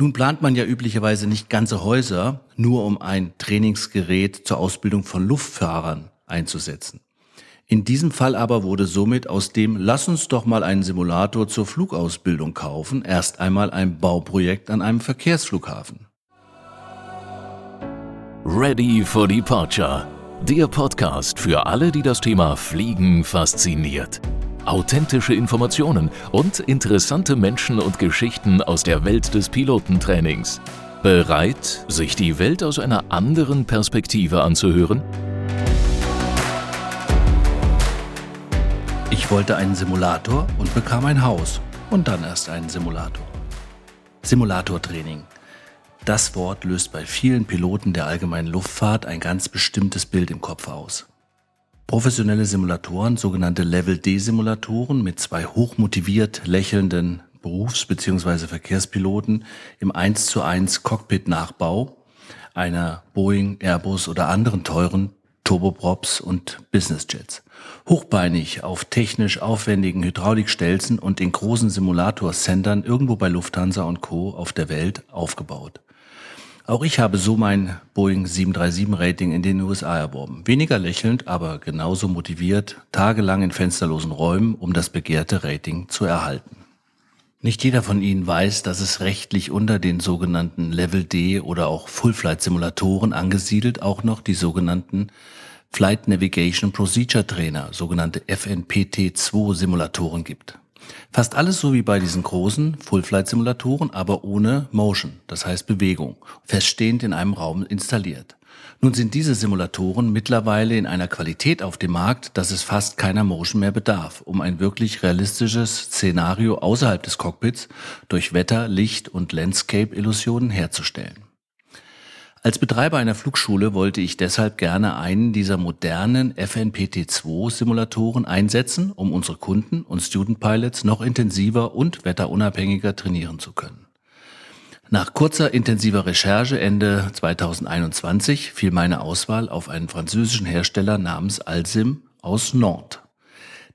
Nun plant man ja üblicherweise nicht ganze Häuser nur um ein Trainingsgerät zur Ausbildung von Luftfahrern einzusetzen. In diesem Fall aber wurde somit aus dem Lass uns doch mal einen Simulator zur Flugausbildung kaufen erst einmal ein Bauprojekt an einem Verkehrsflughafen. Ready for Departure. Der Podcast für alle, die das Thema Fliegen fasziniert authentische Informationen und interessante Menschen und Geschichten aus der Welt des Pilotentrainings. Bereit, sich die Welt aus einer anderen Perspektive anzuhören? Ich wollte einen Simulator und bekam ein Haus und dann erst einen Simulator. Simulatortraining. Das Wort löst bei vielen Piloten der allgemeinen Luftfahrt ein ganz bestimmtes Bild im Kopf aus. Professionelle Simulatoren, sogenannte Level-D-Simulatoren mit zwei hochmotiviert lächelnden Berufs- bzw. Verkehrspiloten im 1 zu 1 Cockpit-Nachbau einer Boeing, Airbus oder anderen teuren Turboprops und Businessjets. Hochbeinig auf technisch aufwendigen Hydraulikstelzen und in großen Simulator-Centern irgendwo bei Lufthansa und Co. auf der Welt aufgebaut. Auch ich habe so mein Boeing 737 Rating in den USA erworben. Weniger lächelnd, aber genauso motiviert, tagelang in fensterlosen Räumen, um das begehrte Rating zu erhalten. Nicht jeder von Ihnen weiß, dass es rechtlich unter den sogenannten Level D oder auch Full Flight Simulatoren angesiedelt auch noch die sogenannten Flight Navigation Procedure Trainer, sogenannte FNPT2 Simulatoren gibt. Fast alles so wie bei diesen großen Full-Flight-Simulatoren, aber ohne Motion, das heißt Bewegung, feststehend in einem Raum installiert. Nun sind diese Simulatoren mittlerweile in einer Qualität auf dem Markt, dass es fast keiner Motion mehr bedarf, um ein wirklich realistisches Szenario außerhalb des Cockpits durch Wetter, Licht und Landscape-Illusionen herzustellen. Als Betreiber einer Flugschule wollte ich deshalb gerne einen dieser modernen FNPT2-Simulatoren einsetzen, um unsere Kunden und Student Pilots noch intensiver und wetterunabhängiger trainieren zu können. Nach kurzer intensiver Recherche Ende 2021 fiel meine Auswahl auf einen französischen Hersteller namens Alsim aus Nantes.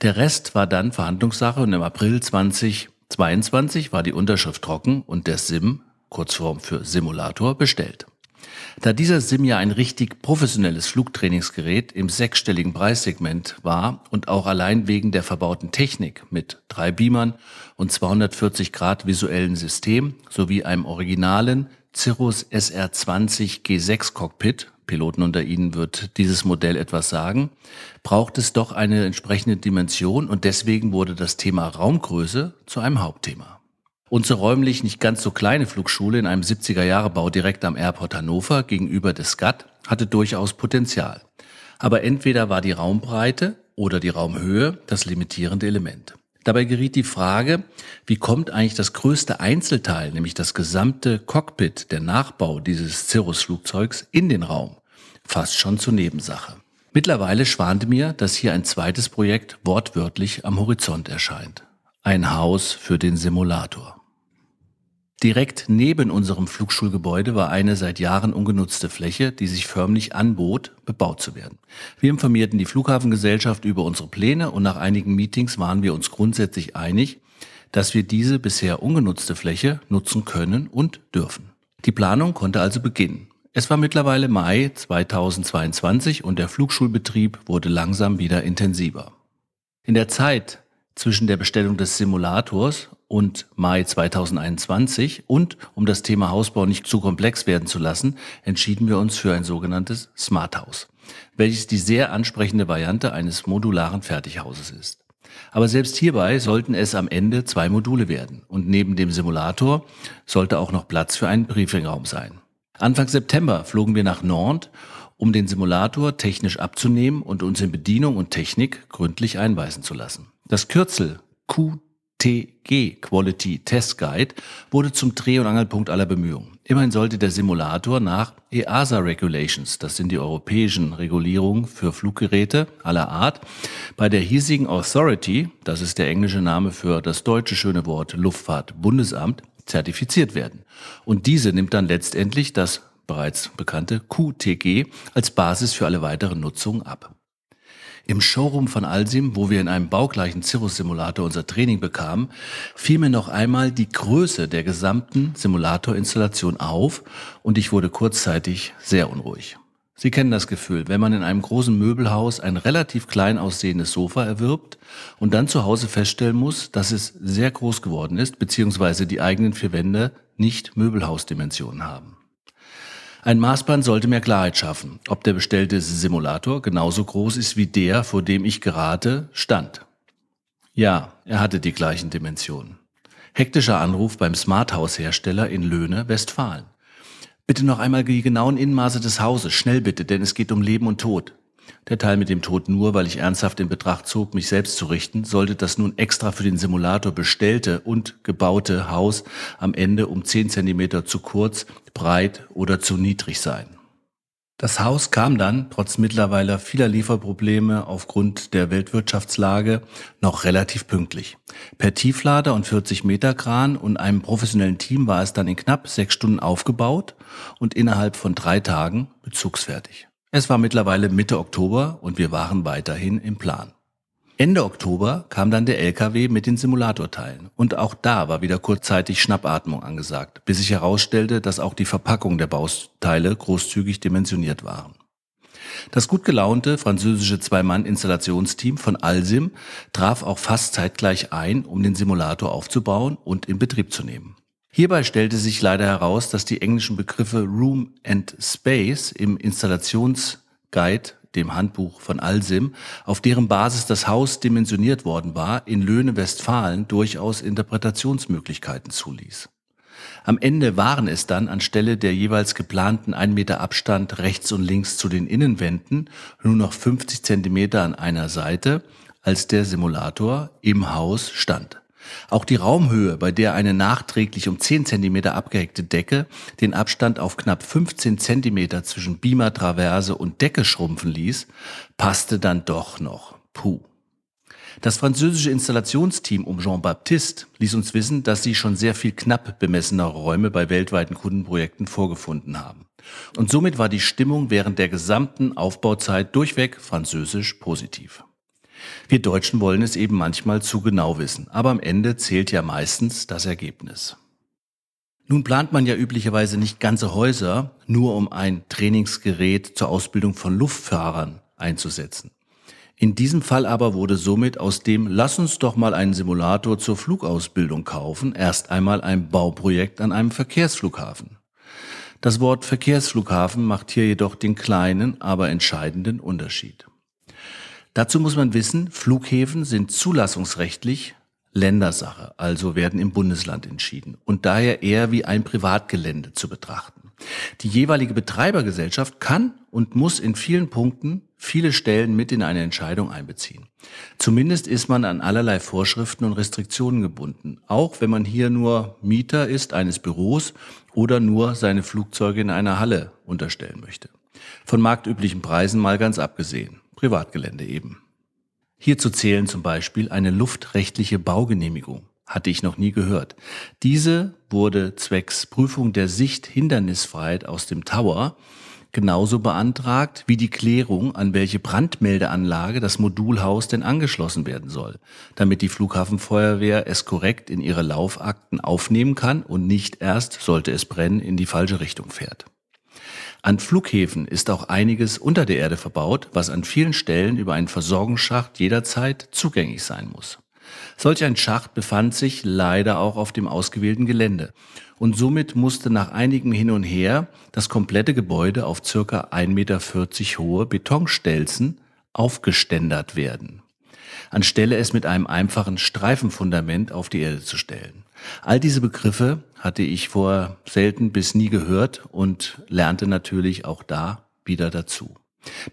Der Rest war dann Verhandlungssache und im April 2022 war die Unterschrift trocken und der Sim, Kurzform für Simulator, bestellt. Da dieser Sim ja ein richtig professionelles Flugtrainingsgerät im sechsstelligen Preissegment war und auch allein wegen der verbauten Technik mit drei Beamern und 240 Grad visuellen System sowie einem originalen Cirrus SR20 G6 Cockpit, Piloten unter Ihnen wird dieses Modell etwas sagen, braucht es doch eine entsprechende Dimension und deswegen wurde das Thema Raumgröße zu einem Hauptthema. Unsere räumlich nicht ganz so kleine Flugschule in einem 70er-Jahre-Bau direkt am Airport Hannover gegenüber des SCAT hatte durchaus Potenzial. Aber entweder war die Raumbreite oder die Raumhöhe das limitierende Element. Dabei geriet die Frage, wie kommt eigentlich das größte Einzelteil, nämlich das gesamte Cockpit, der Nachbau dieses Cirrus-Flugzeugs in den Raum? Fast schon zur Nebensache. Mittlerweile schwante mir, dass hier ein zweites Projekt wortwörtlich am Horizont erscheint. Ein Haus für den Simulator. Direkt neben unserem Flugschulgebäude war eine seit Jahren ungenutzte Fläche, die sich förmlich anbot, bebaut zu werden. Wir informierten die Flughafengesellschaft über unsere Pläne und nach einigen Meetings waren wir uns grundsätzlich einig, dass wir diese bisher ungenutzte Fläche nutzen können und dürfen. Die Planung konnte also beginnen. Es war mittlerweile Mai 2022 und der Flugschulbetrieb wurde langsam wieder intensiver. In der Zeit zwischen der Bestellung des Simulators und Mai 2021 und um das Thema Hausbau nicht zu komplex werden zu lassen, entschieden wir uns für ein sogenanntes Smart House, welches die sehr ansprechende Variante eines modularen Fertighauses ist. Aber selbst hierbei sollten es am Ende zwei Module werden und neben dem Simulator sollte auch noch Platz für einen Briefingraum sein. Anfang September flogen wir nach Nantes, um den Simulator technisch abzunehmen und uns in Bedienung und Technik gründlich einweisen zu lassen. Das Kürzel QTG Quality Test Guide wurde zum Dreh- und Angelpunkt aller Bemühungen. Immerhin sollte der Simulator nach EASA Regulations, das sind die europäischen Regulierungen für Fluggeräte aller Art, bei der hiesigen Authority, das ist der englische Name für das deutsche schöne Wort Luftfahrtbundesamt, zertifiziert werden. Und diese nimmt dann letztendlich das bereits bekannte QTG als Basis für alle weiteren Nutzungen ab. Im Showroom von Alsim, wo wir in einem baugleichen Cirrus-Simulator unser Training bekamen, fiel mir noch einmal die Größe der gesamten Simulatorinstallation auf und ich wurde kurzzeitig sehr unruhig. Sie kennen das Gefühl, wenn man in einem großen Möbelhaus ein relativ klein aussehendes Sofa erwirbt und dann zu Hause feststellen muss, dass es sehr groß geworden ist, beziehungsweise die eigenen vier Wände nicht Möbelhausdimensionen haben. Ein Maßband sollte mir Klarheit schaffen, ob der bestellte Simulator genauso groß ist wie der, vor dem ich gerade stand. Ja, er hatte die gleichen Dimensionen. Hektischer Anruf beim Smart House Hersteller in Löhne, Westfalen. Bitte noch einmal die genauen Innenmaße des Hauses, schnell bitte, denn es geht um Leben und Tod. Der Teil mit dem Tod nur, weil ich ernsthaft in Betracht zog, mich selbst zu richten, sollte das nun extra für den Simulator bestellte und gebaute Haus am Ende um 10 Zentimeter zu kurz, breit oder zu niedrig sein. Das Haus kam dann, trotz mittlerweile vieler Lieferprobleme aufgrund der Weltwirtschaftslage, noch relativ pünktlich. Per Tieflader und 40 Meter Kran und einem professionellen Team war es dann in knapp sechs Stunden aufgebaut und innerhalb von drei Tagen bezugsfertig. Es war mittlerweile Mitte Oktober und wir waren weiterhin im Plan. Ende Oktober kam dann der LKW mit den Simulatorteilen und auch da war wieder kurzzeitig Schnappatmung angesagt, bis sich herausstellte, dass auch die Verpackung der Bauteile großzügig dimensioniert waren. Das gut gelaunte französische Zwei-Mann-Installationsteam von Alsim traf auch fast zeitgleich ein, um den Simulator aufzubauen und in Betrieb zu nehmen. Hierbei stellte sich leider heraus, dass die englischen Begriffe Room and Space im Installationsguide dem Handbuch von Alsim, auf deren Basis das Haus dimensioniert worden war, in Löhne Westfalen durchaus Interpretationsmöglichkeiten zuließ. Am Ende waren es dann anstelle der jeweils geplanten 1 Meter Abstand rechts und links zu den Innenwänden nur noch 50 Zentimeter an einer Seite, als der Simulator im Haus stand. Auch die Raumhöhe, bei der eine nachträglich um 10 cm abgeheckte Decke den Abstand auf knapp 15 cm zwischen Beamer-Traverse und Decke schrumpfen ließ, passte dann doch noch. Puh. Das französische Installationsteam um Jean Baptiste ließ uns wissen, dass sie schon sehr viel knapp bemessener Räume bei weltweiten Kundenprojekten vorgefunden haben. Und somit war die Stimmung während der gesamten Aufbauzeit durchweg französisch positiv. Wir Deutschen wollen es eben manchmal zu genau wissen, aber am Ende zählt ja meistens das Ergebnis. Nun plant man ja üblicherweise nicht ganze Häuser nur um ein Trainingsgerät zur Ausbildung von Luftfahrern einzusetzen. In diesem Fall aber wurde somit aus dem Lass uns doch mal einen Simulator zur Flugausbildung kaufen erst einmal ein Bauprojekt an einem Verkehrsflughafen. Das Wort Verkehrsflughafen macht hier jedoch den kleinen, aber entscheidenden Unterschied. Dazu muss man wissen, Flughäfen sind zulassungsrechtlich Ländersache, also werden im Bundesland entschieden und daher eher wie ein Privatgelände zu betrachten. Die jeweilige Betreibergesellschaft kann und muss in vielen Punkten viele Stellen mit in eine Entscheidung einbeziehen. Zumindest ist man an allerlei Vorschriften und Restriktionen gebunden, auch wenn man hier nur Mieter ist eines Büros oder nur seine Flugzeuge in einer Halle unterstellen möchte. Von marktüblichen Preisen mal ganz abgesehen. Privatgelände eben. Hierzu zählen zum Beispiel eine luftrechtliche Baugenehmigung. Hatte ich noch nie gehört. Diese wurde zwecks Prüfung der Sichthindernisfreiheit aus dem Tower genauso beantragt wie die Klärung, an welche Brandmeldeanlage das Modulhaus denn angeschlossen werden soll, damit die Flughafenfeuerwehr es korrekt in ihre Laufakten aufnehmen kann und nicht erst, sollte es brennen, in die falsche Richtung fährt. An Flughäfen ist auch einiges unter der Erde verbaut, was an vielen Stellen über einen Versorgungsschacht jederzeit zugänglich sein muss. Solch ein Schacht befand sich leider auch auf dem ausgewählten Gelände und somit musste nach einigem Hin und Her das komplette Gebäude auf circa 1,40 Meter hohe Betonstelzen aufgeständert werden, anstelle es mit einem einfachen Streifenfundament auf die Erde zu stellen. All diese Begriffe hatte ich vor selten bis nie gehört und lernte natürlich auch da wieder dazu.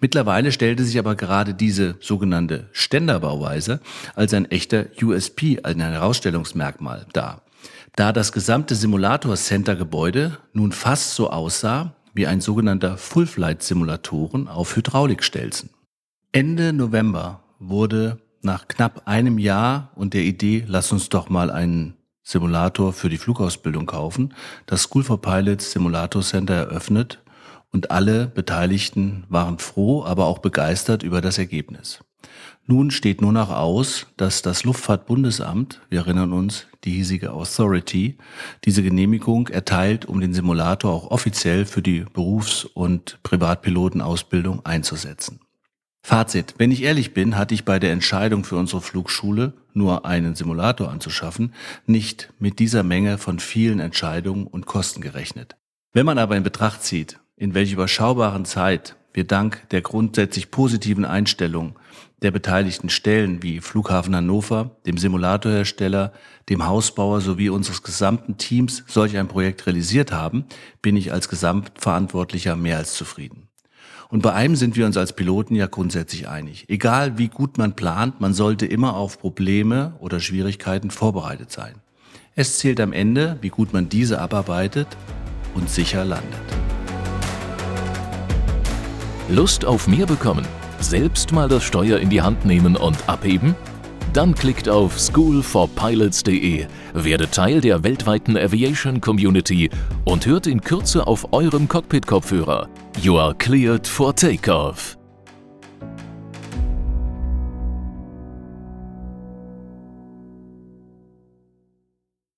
Mittlerweile stellte sich aber gerade diese sogenannte Ständerbauweise als ein echter USP, ein Herausstellungsmerkmal dar, da das gesamte Simulator Center Gebäude nun fast so aussah wie ein sogenannter Full-Flight Simulatoren auf Hydraulikstelzen. Ende November wurde nach knapp einem Jahr und der Idee, lass uns doch mal einen Simulator für die Flugausbildung kaufen, das School for Pilots Simulator Center eröffnet und alle Beteiligten waren froh, aber auch begeistert über das Ergebnis. Nun steht nur noch aus, dass das Luftfahrtbundesamt, wir erinnern uns, die hiesige Authority, diese Genehmigung erteilt, um den Simulator auch offiziell für die Berufs- und Privatpilotenausbildung einzusetzen. Fazit. Wenn ich ehrlich bin, hatte ich bei der Entscheidung für unsere Flugschule, nur einen Simulator anzuschaffen, nicht mit dieser Menge von vielen Entscheidungen und Kosten gerechnet. Wenn man aber in Betracht zieht, in welch überschaubaren Zeit wir dank der grundsätzlich positiven Einstellung der beteiligten Stellen wie Flughafen Hannover, dem Simulatorhersteller, dem Hausbauer sowie unseres gesamten Teams solch ein Projekt realisiert haben, bin ich als Gesamtverantwortlicher mehr als zufrieden. Und bei einem sind wir uns als Piloten ja grundsätzlich einig. Egal wie gut man plant, man sollte immer auf Probleme oder Schwierigkeiten vorbereitet sein. Es zählt am Ende, wie gut man diese abarbeitet und sicher landet. Lust auf mehr bekommen? Selbst mal das Steuer in die Hand nehmen und abheben? Dann klickt auf schoolforpilots.de, werdet Teil der weltweiten Aviation Community und hört in Kürze auf eurem Cockpit-Kopfhörer. You are cleared for takeoff.